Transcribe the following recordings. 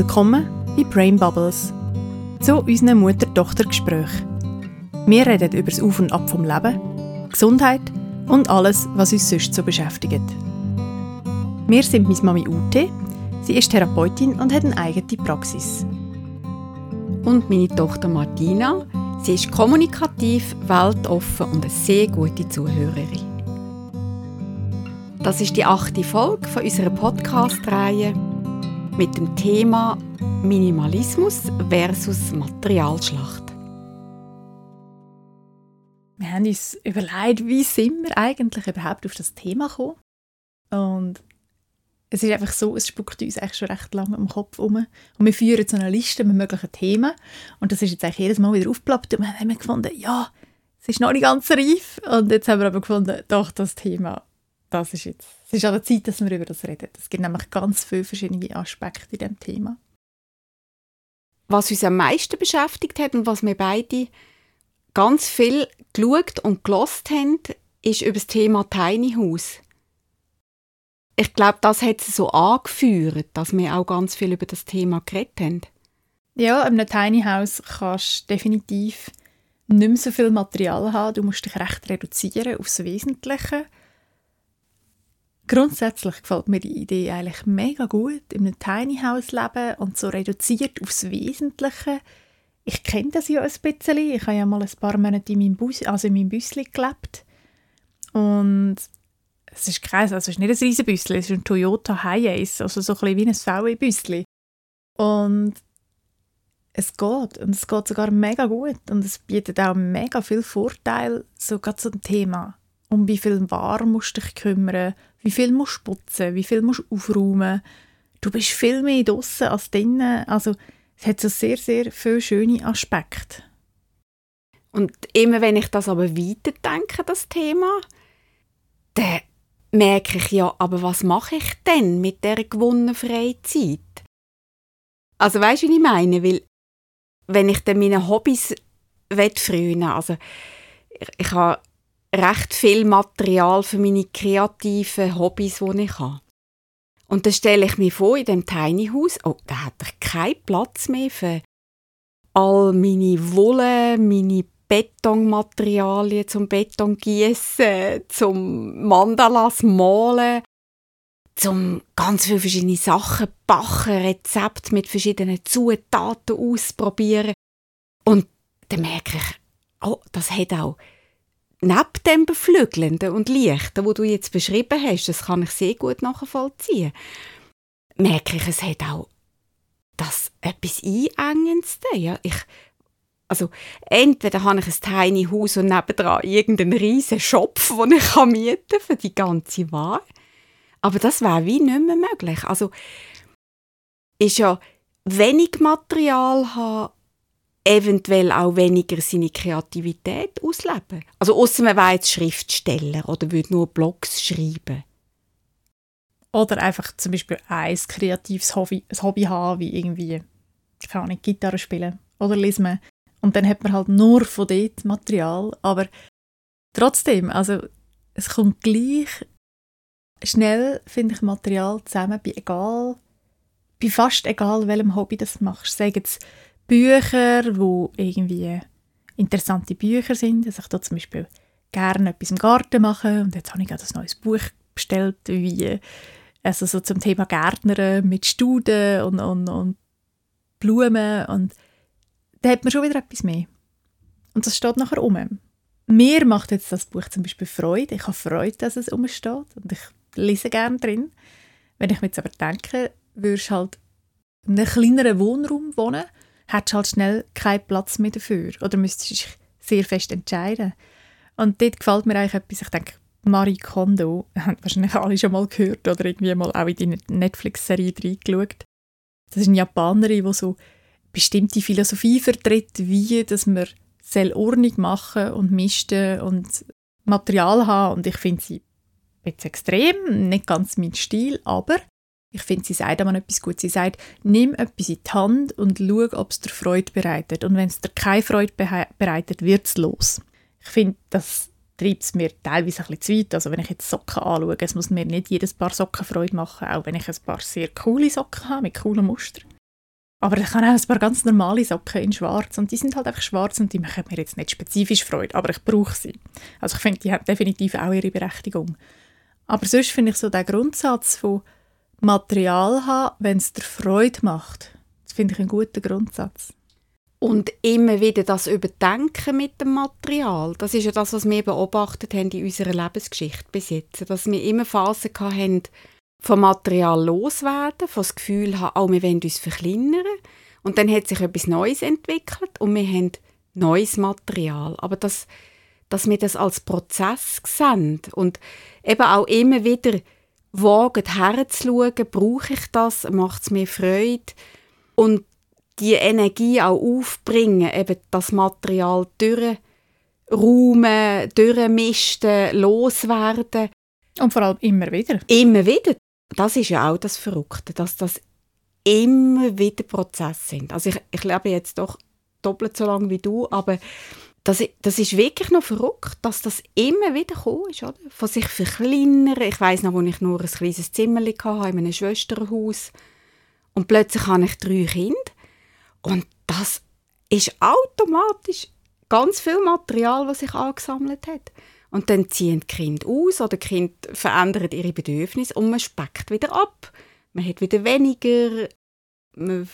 Willkommen bei Brain Bubbles, zu unserem Mutter-Tochter-Gespräch. Wir reden über das Auf und Ab vom Leben, Gesundheit und alles, was uns sonst so beschäftigt. Wir sind meine Mami Ute, sie ist Therapeutin und hat eine eigene Praxis. Und meine Tochter Martina, sie ist kommunikativ, weltoffen und eine sehr gute Zuhörerin. Das ist die achte Folge von unserer Podcast-Reihe mit dem Thema Minimalismus versus Materialschlacht. Wir haben uns überlegt, wie sind wir eigentlich überhaupt auf das Thema gekommen. Und es ist einfach so, es spuckt uns eigentlich schon recht lange im Kopf um. Und wir führen so eine Liste mit möglichen Themen. Und das ist jetzt eigentlich jedes Mal wieder aufgeploppt. Und wir haben gefunden, ja, es ist noch nicht ganz reif. Und jetzt haben wir aber gefunden, doch, das Thema das ist jetzt, es ist an der Zeit, dass wir über das reden. Es gibt nämlich ganz viele verschiedene Aspekte in diesem Thema. Was uns am meisten beschäftigt hat und was wir beide ganz viel geschaut und gelost haben, ist über das Thema Tiny House. Ich glaube, das hat es so angeführt, dass wir auch ganz viel über das Thema geredet haben. Ja, in einem Tiny House kannst du definitiv nicht mehr so viel Material haben. Du musst dich recht reduzieren aufs Wesentliche. Grundsätzlich gefällt mir die Idee eigentlich mega gut, in einem Tiny House leben und so reduziert aufs Wesentliche. Ich kenne das ja ein bisschen. Ich habe ja mal ein paar Monate in meinem, Bus, also in meinem Büsli gelebt. Und es ist krass, also es ist nicht ein riesen Büsli, es ist ein Toyota Hiace, also so ein bisschen wie ein VW-Büsli. Und es geht und es geht sogar mega gut und es bietet auch mega viel Vorteil, so gerade zum Thema um wie viel Ware musst du dich kümmern, wie viel musst du putzen, wie viel musst du aufräumen. Du bist viel mehr draußen als drinnen. Also es hat so sehr, sehr viele schöne Aspekte. Und immer wenn ich das aber weiter denke, das Thema, dann merke ich ja, aber was mache ich denn mit der gewonnenen Freizeit? Also weißt du, wie ich meine? Weil wenn ich dann meine Hobbys frühen also ich, ich habe recht viel Material für meine kreativen Hobbys, die ich habe. Und dann stelle ich mir vor, in dem Tiny House, oh, da hat ich keinen Platz mehr für all meine Wolle, meine Betonmaterialien zum Beton gießen, zum Mandalas malen, zum ganz viele verschiedene Sachen backen, Rezepte mit verschiedenen Zutaten ausprobieren. Und dann merke ich, oh, das hat auch neben dem Beflügelnden und Lichten, wo du jetzt beschrieben hast, das kann ich sehr gut nachvollziehen, merke ich, es hat auch das etwas Einengendes. Ja, ich, also entweder habe ich ein tiny Haus und nebenan irgendeinen riesen Schopf, den ich mieten kann für die ganze Ware. Aber das wäre wie nicht mehr möglich. Also ist ja wenig Material haben eventuell auch weniger seine Kreativität ausleben. Also außer man wäre jetzt Schriftsteller oder würde nur Blogs schreiben. Oder einfach zum Beispiel ein kreatives Hobby, ein Hobby haben, wie irgendwie, keine Ahnung, Gitarre spielen oder lesen. Und dann hat man halt nur von dort Material. Aber trotzdem, also es kommt gleich schnell, finde ich, Material zusammen, bei egal, bei fast egal welchem Hobby das machst. Sagen jetzt Bücher, wo irgendwie interessante Bücher sind. Also ich da zum Beispiel gerne etwas im Garten machen und jetzt habe ich gerade ein neues Buch bestellt, wie also so zum Thema Gärtner mit Studen und, und, und Blumen und da hat man schon wieder etwas mehr. Und das steht nachher um. Mir macht jetzt das Buch zum Beispiel Freude. Ich habe Freude, dass es umsteht und ich lese gerne drin. Wenn ich mir jetzt aber denke, würdest halt in einem kleineren Wohnraum wohnen hättest du halt schnell keinen Platz mehr dafür. Oder müsstest dich sehr fest entscheiden. Und dort gefällt mir eigentlich etwas, ich denke, Marie Kondo, haben wahrscheinlich alle schon mal gehört oder irgendwie mal auch in die Netflix-Serie reingeschaut. Das ist eine Japanerin, die so bestimmte Philosophie vertritt, wie dass man soll Ordnung machen und misten und Material haben. Und ich finde sie jetzt extrem, nicht ganz mein Stil, aber ich finde, sie sagt einmal etwas gut. Sie sagt, nimm etwas in die Hand und schau, ob es dir Freude bereitet. Und wenn es dir keine Freude bereitet, wird es los. Ich finde, das treibt es mir teilweise ein bisschen zu weit. Also wenn ich jetzt Socken anschaue, es muss mir nicht jedes Paar Socken Freude machen, auch wenn ich ein paar sehr coole Socken habe, mit coolen Mustern. Aber ich habe auch ein paar ganz normale Socken in schwarz und die sind halt einfach schwarz und die machen mir jetzt nicht spezifisch Freude, aber ich brauche sie. Also ich finde, die haben definitiv auch ihre Berechtigung. Aber sonst finde ich so den Grundsatz von Material haben, wenn es dir Freude macht, das finde ich einen guten Grundsatz. Und immer wieder das Überdenken mit dem Material. Das ist ja das, was wir beobachtet haben in unserer Lebensgeschichte bis jetzt. Dass wir immer Phasen hatten, vom Material loswerden, von das Gefühl haben, oh, wir wollen uns verkleinern. Und dann hat sich etwas Neues entwickelt und wir haben neues Material. Aber das, dass wir das als Prozess sehen und eben auch immer wieder wagen, herzuschauen, brauche ich das, macht es mir Freude und die Energie auch aufbringen, eben das Material durchräumen, durchmisten, loswerden. Und vor allem immer wieder. Immer wieder. Das ist ja auch das Verrückte, dass das immer wieder Prozesse sind. Also ich, ich lebe jetzt doch doppelt so lange wie du, aber das, das ist wirklich noch verrückt, dass das immer wieder gekommen ist, oder? Von sich verkleinern. Ich weiß noch, wo ich nur ein kleines Zimmer hatte, in einem Schwesterhaus. Und plötzlich habe ich drei Kinder. Und das ist automatisch ganz viel Material, das sich angesammelt hat. Und dann ziehen die Kinder aus oder die Kinder verändern ihre Bedürfnisse und man speckt wieder ab. Man hat wieder weniger, man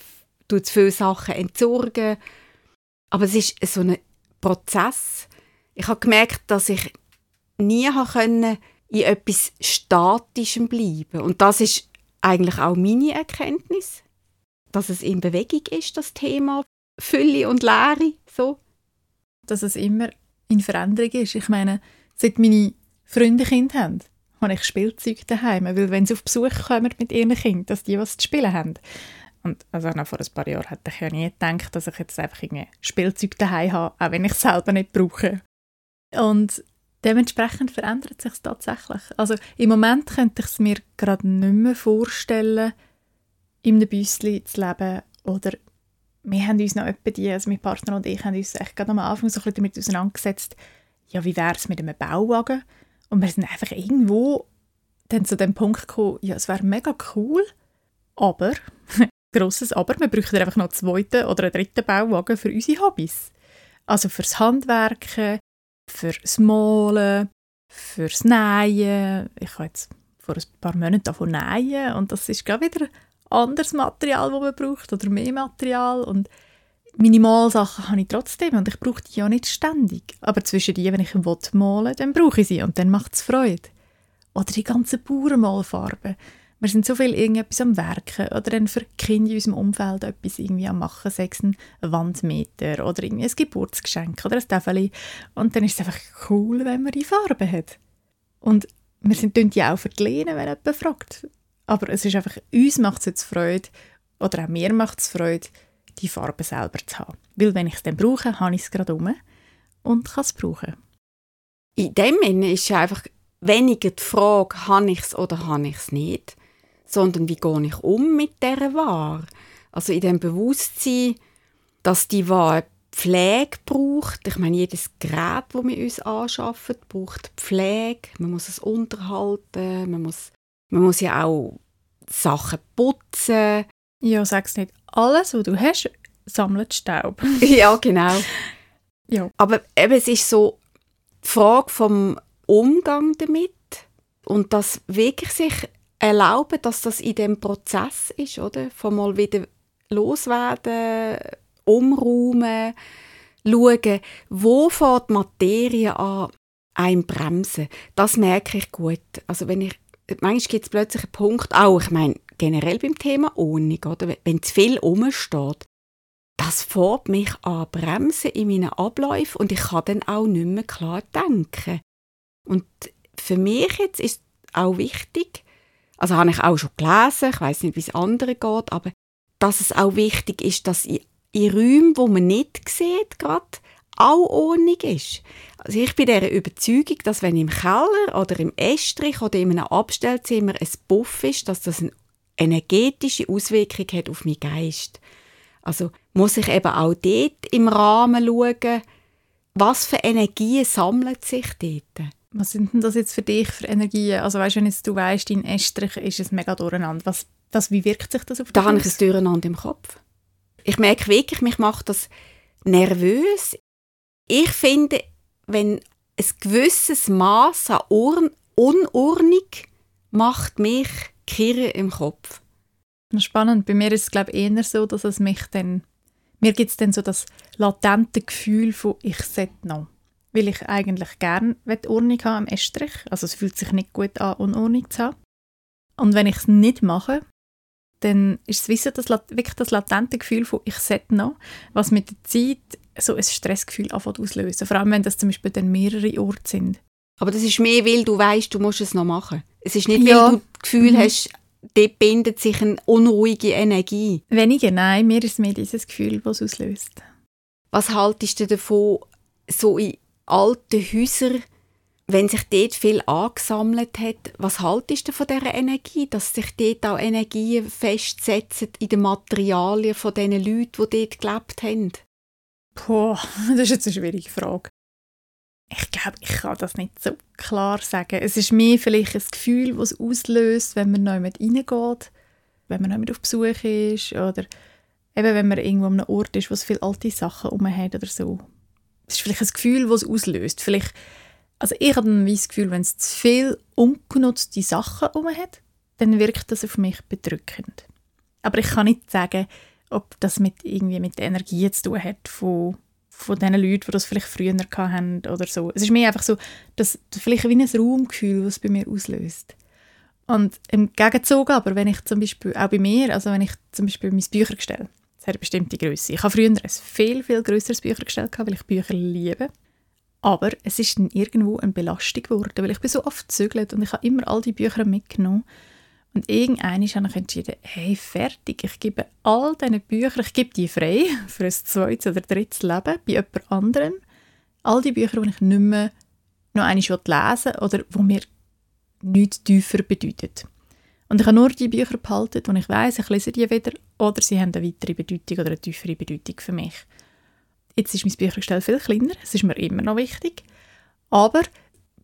tut viele Sachen entsorgen. Aber es ist so ein Prozess. Ich habe gemerkt, dass ich nie können in etwas Statischem bleiben Und das ist eigentlich auch meine Erkenntnis dass es in Bewegung ist, das Thema Fülle und Leere. So. Dass es immer in Veränderung ist. Ich meine, seit meine Freunde Kind haben, habe ich Spielzeug daheim, weil wenn sie auf Besuch kommen mit ihren Kindern, dass die was zu spielen haben. Und also noch vor ein paar Jahren hätte ich ja nie gedacht, dass ich jetzt einfach ein Spielzeug daheim habe, auch wenn ich es selber nicht brauche. Und dementsprechend verändert sich es tatsächlich. Also im Moment könnte ich es mir gerade nicht mehr vorstellen, in einem Büsschen zu leben oder wir haben uns noch etwa die, also mein Partner und ich haben uns echt gerade am Anfang so ein bisschen damit auseinandergesetzt, ja, wie wäre es mit einem Bauwagen? Und wir sind einfach irgendwo dann zu dem Punkt gekommen, ja, es wäre mega cool, aber, grosses Aber, wir bräuchten einfach noch einen zweiten oder einen dritten Bauwagen für unsere Hobbys. Also fürs Handwerken, fürs Malen, fürs Nähen. Ich habe jetzt vor ein paar Monaten davon nähen und das ist gerade wieder anderes Material, das man braucht oder mehr Material und Minimalsachen habe ich trotzdem und ich brauche die ja nicht ständig. Aber zwischen die, wenn ich malen will, dann brauche ich sie und dann macht es Freude. Oder die ganzen Bauernmalfarben. Wir sind so viel irgendetwas am Werken oder dann für Kinder in unserem Umfeld etwas irgendwie am Machen, sei es ein Wandmeter oder irgendwie ein Geburtsgeschenk oder ein Täfeli. Und dann ist es einfach cool, wenn man die Farbe hat. Und wir sind die auch verlehnen, wenn jemand fragt. Aber es ist einfach, uns macht es jetzt Freude, oder auch mir macht es Freude, die Farbe selber zu haben. Weil wenn ich es dann brauche, habe ich es gerade um und kann es brauchen. In dem Sinne ist einfach weniger die Frage, habe ich es oder habe ich es nicht, sondern wie gehe ich um mit dieser Ware. Also in dem Bewusstsein, dass die Ware Pflege braucht. Ich meine, jedes Gerät, das wir uns anschaffen, braucht Pflege. Man muss es unterhalten, man muss man muss ja auch Sachen putzen. Ja, sag's nicht. Alles, was du hast, sammelt Staub. ja, genau. Ja. Aber eben, es ist so die Frage vom Umgang damit und das wirklich sich erlauben, dass das in dem Prozess ist, oder? Von mal wieder loswerden, umräumen, schauen, wo die Materie an, einem bremsen. Das merke ich gut. Also wenn ich manchmal gibt es plötzlich einen Punkt, auch ich meine, generell beim Thema Ordnung, oder? wenn zu viel rumsteht, das fährt mich an bremsen in meinen Abläufen und ich kann dann auch nicht mehr klar denken. Und für mich jetzt ist auch wichtig, also habe ich auch schon gelesen, ich weiß nicht, wie es anderen geht, aber dass es auch wichtig ist, dass in, in Räumen, wo man nicht sieht, gerade auch Ordnung ist. Also ich bin der Überzeugung, dass wenn im Keller oder im Estrich oder in einem Abstellzimmer ein Buff ist, dass das eine energetische Auswirkung hat auf meinen Geist. Also muss ich eben auch dort im Rahmen schauen, was für Energien sammeln sich dort. Was sind denn das jetzt für dich für Energien? Also weißt, wenn jetzt du weißt, dein Estrich ist es mega durcheinander. Was, was, wie wirkt sich das auf dich? Da habe ich ein Durcheinander im Kopf. Ich merke wirklich, mich macht das nervös. Ich finde, wenn ein gewisses Maß an Ur Unordnung macht mich kirre im Kopf. Spannend. Bei mir ist es glaube ich eher so, dass es mich dann mir gibt es dann so das latente Gefühl von ich sollte noch, weil ich eigentlich gerne Ordnung haben am Estrich. Also es fühlt sich nicht gut an, Unordnung zu haben. Und wenn ich es nicht mache, dann ist es wissen, das, wirklich das latente Gefühl von «ich sollte noch», was mit der Zeit so ein Stressgefühl anfängt auslösen. Vor allem, wenn das zum Beispiel dann mehrere Orte sind. Aber das ist mehr, weil du weißt, du musst es noch machen. Es ist nicht, ja. weil du das Gefühl mhm. hast, dort bindet sich eine unruhige Energie. Weniger, nein. Mir ist mehr dieses Gefühl, was es auslöst. Was haltest du davon, so in alten Häusern wenn sich dort viel angesammelt hat, was haltest du von dieser Energie, dass sich dort auch Energien festsetzen in den Materialien von diesen Leuten, die dort gelebt haben? Boah, das ist jetzt eine schwierige Frage. Ich glaube, ich kann das nicht so klar sagen. Es ist mehr vielleicht ein Gefühl, das es auslöst, wenn man neu mit reingeht, wenn man neu mit auf Besuch ist oder eben wenn man irgendwo an einem Ort ist, wo es viele alte Sachen herum hat oder so. Es ist vielleicht ein Gefühl, das es auslöst. Vielleicht also ich habe dann das Gefühl, wenn es zu viel ungenutzte Sachen herum hat, dann wirkt das auf mich bedrückend. Aber ich kann nicht sagen, ob das mit, irgendwie mit der Energie zu tun hat von, von den Leuten, die das vielleicht früher hatten oder so. Es ist mir einfach so, dass vielleicht wie ein Raumgefühl, das es bei mir auslöst. Und im Gegenzug aber, wenn ich zum Beispiel, auch bei mir, also wenn ich zum Beispiel mein Büchergestell, hat eine bestimmte Größe. Ich habe früher ein viel, viel grösseres Büchergestell gehabt, weil ich Bücher liebe. Aber es ist dann irgendwo eine Belastung geworden, weil ich bin so oft gezögert und ich habe immer all die Bücher mitgenommen. Und irgendwann habe ich entschieden, hey, fertig, ich gebe all diese Bücher, ich gebe die frei für ein zweites oder drittes Leben bei jemand anderem. All die Bücher, die ich nicht mehr noch einmal lesen will oder die mir nichts tiefer bedeuten. Und ich habe nur die Bücher behalten, wo ich weiß, ich lese die wieder. Oder sie haben eine weitere Bedeutung oder eine tiefere Bedeutung für mich. Jetzt ist mein Büchergestell viel kleiner, es ist mir immer noch wichtig, aber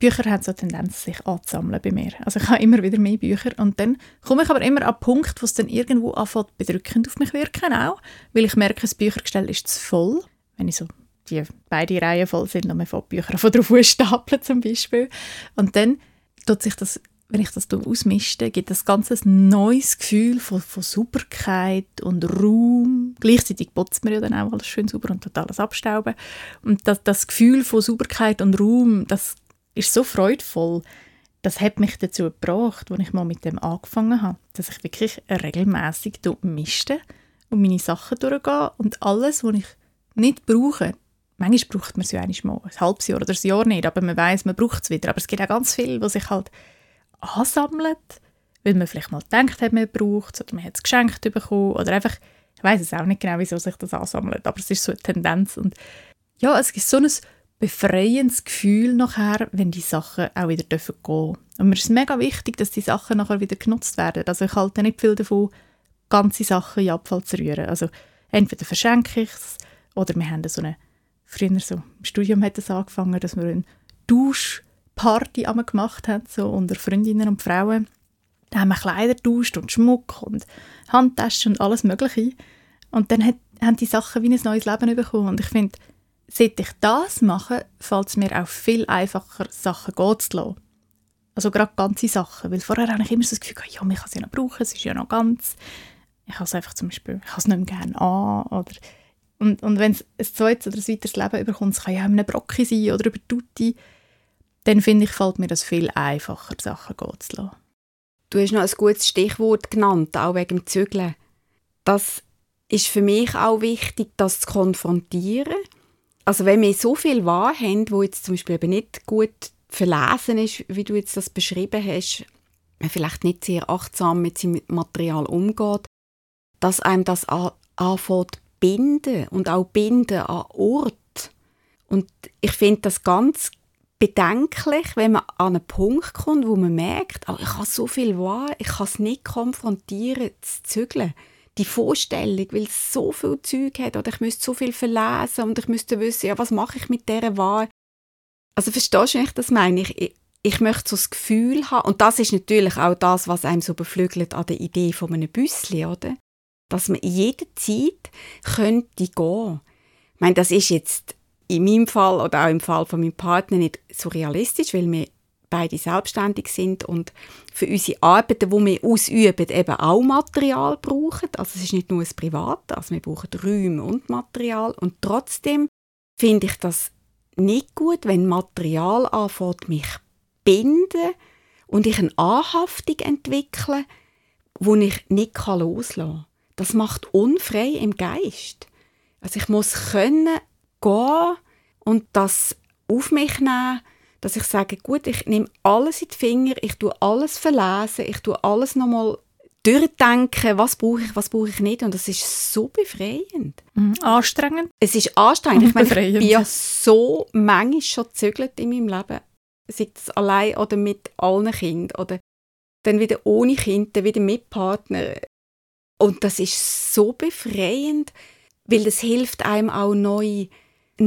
Bücher haben so eine Tendenz, sich anzusammeln bei mir. Also ich habe immer wieder mehr Bücher. Und dann komme ich aber immer an einen Punkt, wo es dann irgendwo anfängt bedrückend auf mich wirken auch, weil ich merke, das Büchergestell ist zu voll, wenn ich so die beide Reihen voll sind und man fängt Bücher von drauf stapeln zum Beispiel. Und dann tut sich das wenn ich das ausmischte, gibt das ganz ein neues Gefühl von, von Sauberkeit und Raum. Gleichzeitig putzt man ja dann auch alles schön sauber und tut alles abstauben. Und das, das Gefühl von Sauberkeit und Raum, das ist so freudvoll. Das hat mich dazu gebracht, als ich mal mit dem angefangen habe, dass ich wirklich regelmäßig mischte und meine Sachen durchgehe und alles, was ich nicht brauche, manchmal braucht man es ja mal ein halbes Jahr oder ein Jahr nicht, aber man weiß, man braucht es wieder. Aber es gibt auch ganz viel, was sich halt ansammelt, weil man vielleicht mal gedacht hat, man braucht es oder man hat es geschenkt bekommen oder einfach, ich weiß es auch nicht genau, wieso sich das ansammelt, aber es ist so eine Tendenz und ja, es gibt so ein befreiendes Gefühl nachher, wenn die Sachen auch wieder dürfen gehen. Und mir ist mega wichtig, dass die Sachen nachher wieder genutzt werden. Also ich halte nicht viel davon, ganze Sachen in Abfall zu rühren. Also entweder verschenke ich es oder wir haben so eine, früher so im Studium hat es angefangen, dass wir einen Dusch Party gemacht haben, so unter Freundinnen und Frauen. Da haben wir Kleider getauscht und Schmuck und Handtaschen und alles Mögliche. Und dann hat, haben die Sachen wie ein neues Leben bekommen. Und ich finde, seit ich das mache, fällt es mir auch viel einfacher, Sachen gehen zu lassen. Also gerade ganze Sachen. Weil vorher habe ich immer so das Gefühl, ja, ich kann es ja noch brauchen, es ist ja noch ganz. Ich habe es einfach zum Beispiel, ich habe es nicht mehr gerne an. Oder und, und wenn es ein zweites oder ein weiteres Leben überkommt, kann ja auch einem Brocki sein oder über Tutti, dann finde ich, fällt mir das viel einfacher, Sachen gehen zu lassen. Du hast noch ein gutes Stichwort genannt, auch wegen dem Zügeln. Das ist für mich auch wichtig, das zu konfrontieren. Also wenn wir so viel wahr haben, wo jetzt zum Beispiel eben nicht gut verlesen ist, wie du jetzt das beschrieben hast, man vielleicht nicht sehr achtsam mit seinem Material umgeht, dass einem das anfängt binden und auch binden an Ort. Und ich finde das ganz bedenklich, wenn man an einen Punkt kommt, wo man merkt, oh, ich habe so viel wahr, ich kann es nicht konfrontieren, zu zügeln. Die Vorstellung, weil es so viel Zeug hat oder ich müsste so viel verlesen und ich müsste wissen, ja, was mache ich mit dieser Wahr? Also verstehst du, wie ich das meine? Ich, ich, ich möchte so das Gefühl haben, und das ist natürlich auch das, was einem so beflügelt an der Idee von einem Büssli, oder? dass man in jeder Zeit könnte gehen. Ich meine, das ist jetzt in meinem Fall oder auch im Fall von meinem Partner nicht so realistisch, weil wir beide selbstständig sind und für unsere Arbeiten, die wir ausüben, eben auch Material brauchen. Also es ist nicht nur ein Privat, also wir brauchen Räume und Material und trotzdem finde ich das nicht gut, wenn Material anfängt, mich binden und ich eine Anhaftung entwickle, wo ich nicht loslassen kann. Das macht unfrei im Geist. Also ich muss können gehen und das auf mich nehmen, dass ich sage, gut, ich nehme alles in die Finger, ich tue alles verlesen, ich tue alles nochmal durchdenken, was brauche ich, was brauche ich nicht. Und das ist so befreiend. Mhm. Anstrengend. Es ist anstrengend. Ich, meine, ich bin ja so manchmal schon gezögert in meinem Leben. Sei es allein oder mit allen Kindern. Oder dann wieder ohne Kind, dann wieder mit Partner. Und das ist so befreiend, weil das hilft einem auch neu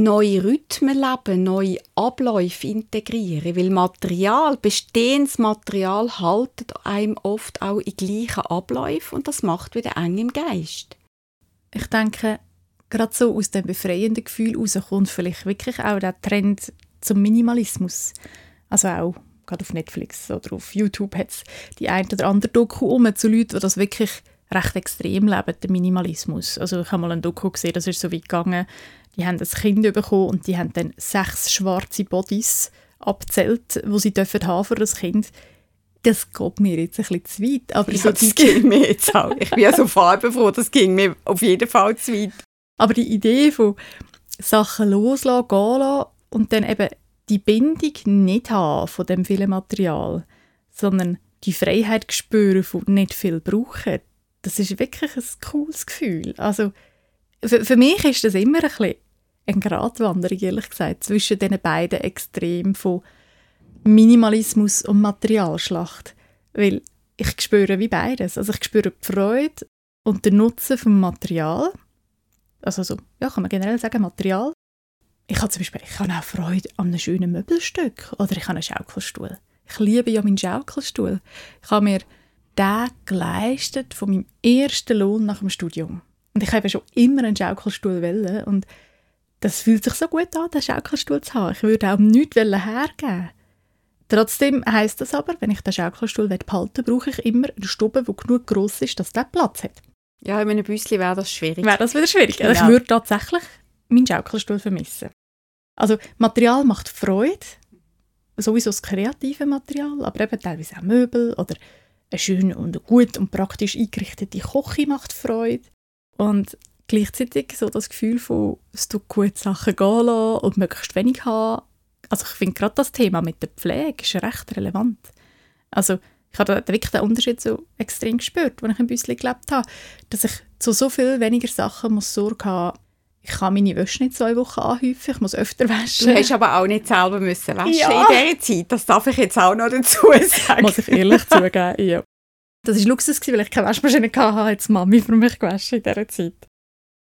neue Rhythmen leben, neue Abläufe integrieren, weil Material, bestehendes Material haltet einem oft auch in gleichen Abläufen und das macht wieder eng im Geist. Ich denke, gerade so aus dem befreienden Gefühl heraus kommt vielleicht wirklich auch der Trend zum Minimalismus. Also auch gerade auf Netflix oder auf YouTube hat es die ein oder andere Doku um zu Leuten, die das wirklich recht extrem leben, den Minimalismus. Also ich habe mal ein Doku gesehen, das ist so weit gegangen, die haben ein Kind bekommen und die haben dann sechs schwarze Bodies abzählt, wo sie dürfen haben für das Kind. Das geht mir jetzt ein bisschen zu weit. Aber ja, so das ging mir jetzt auch. Ich bin ja so farbenfroh, das ging mir auf jeden Fall zu weit. Aber die Idee von Sachen loslassen, gehen lassen und dann eben die Bindung nicht haben von dem vielen Material, sondern die Freiheit spüren von nicht viel brauchen, das ist wirklich ein cooles Gefühl. Also für, für mich ist das immer ein bisschen eine Gratwanderung, ehrlich gesagt, zwischen diesen beiden Extremen von Minimalismus und Materialschlacht. Weil ich spüre wie beides. Also ich spüre die Freude und den Nutzen vom Material. Also so, ja, kann man generell sagen, Material. Ich habe zum Beispiel ich habe auch Freude an einem schönen Möbelstück oder ich habe einen Schaukelstuhl. Ich liebe ja meinen Schaukelstuhl. Ich habe mir den geleistet von meinem ersten Lohn nach dem Studium. Und ich habe schon immer einen Schaukelstuhl wollen und das fühlt sich so gut an, den Schaukelstuhl zu haben. Ich würde auch nichts hergeben Trotzdem heisst das aber, wenn ich den Schaukelstuhl behalten brauche ich immer eine Stube, die genug gross ist, dass der Platz hat. Ja, in einem Büsschen wäre das schwierig. Wäre das wieder schwierig. Genau. Ich würde tatsächlich meinen Schaukelstuhl vermissen. Also Material macht Freude, sowieso das kreative Material, aber eben teilweise auch Möbel oder eine schöne und gut und praktisch eingerichtete Küche macht Freude. Und gleichzeitig so das Gefühl von, es tut gut Sachen gehen lassen und möglichst wenig haben. Also ich finde gerade das Thema mit der Pflege ist recht relevant. Also ich habe wirklich den Unterschied so extrem gespürt, als ich ein bisschen gelebt habe, dass ich zu so viel weniger Sachen muss Sorge haben ich kann meine Wäsche nicht zwei Wochen anhäufen, ich muss öfter waschen. Du hast aber auch nicht selber müssen waschen ja. in dieser Zeit. Das darf ich jetzt auch noch dazu sagen. Muss ich ehrlich zugeben, ja. Das war Luxus, weil ich keine Waschmaschine hatte, hat Mami für mich gewaschen in dieser Zeit.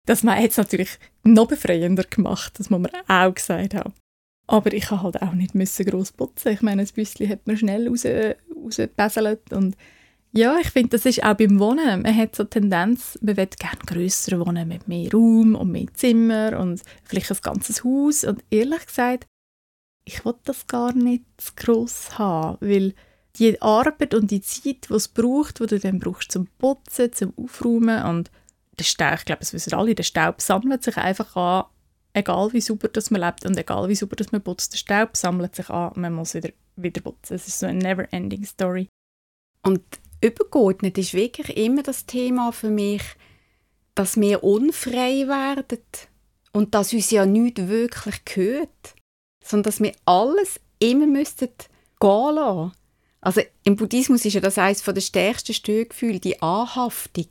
Das hat es natürlich noch befreiender gemacht, das muss man auch gesagt haben. Aber ich musste halt auch nicht müssen gross putzen. Ich meine, das Büsschen hat man schnell raus, rausgebesselt und ja, ich finde, das ist auch beim Wohnen. Man hat so eine Tendenz, man will gerne grösser wohnen mit mehr Raum und mehr Zimmer und vielleicht ein ganzes Haus. Und ehrlich gesagt, ich will das gar nicht zu gross haben, weil die Arbeit und die Zeit, die es braucht, die du dann brauchst zum Putzen, zum Aufräumen und der Staub, ich glaube, das wissen alle, der Staub sammelt sich einfach an, egal wie sauber das man lebt und egal wie sauber das man putzt, der Staub sammelt sich an, man muss wieder, wieder putzen. Es ist so eine never-ending Story. Und übergeordnet ist wirklich immer das Thema für mich, dass wir unfrei werden und dass uns ja nichts wirklich gehört, sondern dass wir alles immer müssten gehen lassen. Also im Buddhismus ist ja das eines der stärksten Störgefühle, die Anhaftung.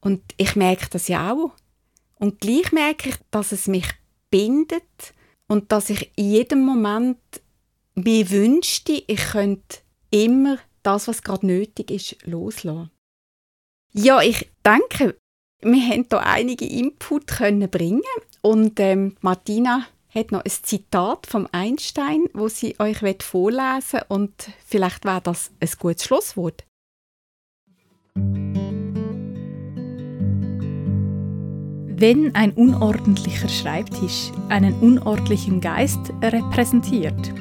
Und ich merke das ja auch. Und gleich merke ich, dass es mich bindet und dass ich in jedem Moment mir wünschte, ich könnte immer das, was gerade nötig ist, loslassen. Ja, ich denke, wir haben hier einige Input können bringen und ähm, Martina hat noch ein Zitat vom Einstein, wo sie euch vorlesen und vielleicht wäre das ein gutes Schlusswort. Wenn ein unordentlicher Schreibtisch einen unordentlichen Geist repräsentiert,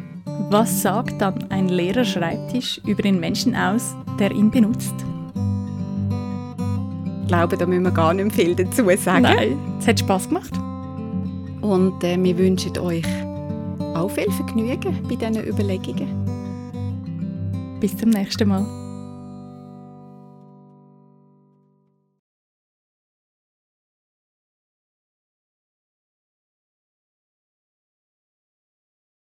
was sagt dann ein leerer Schreibtisch über den Menschen aus, der ihn benutzt? Ich glaube, da müssen wir gar nicht viel dazu sagen. Nein, es hat Spass gemacht. Und äh, wir wünschen euch auch viel Vergnügen bei diesen Überlegungen. Bis zum nächsten Mal.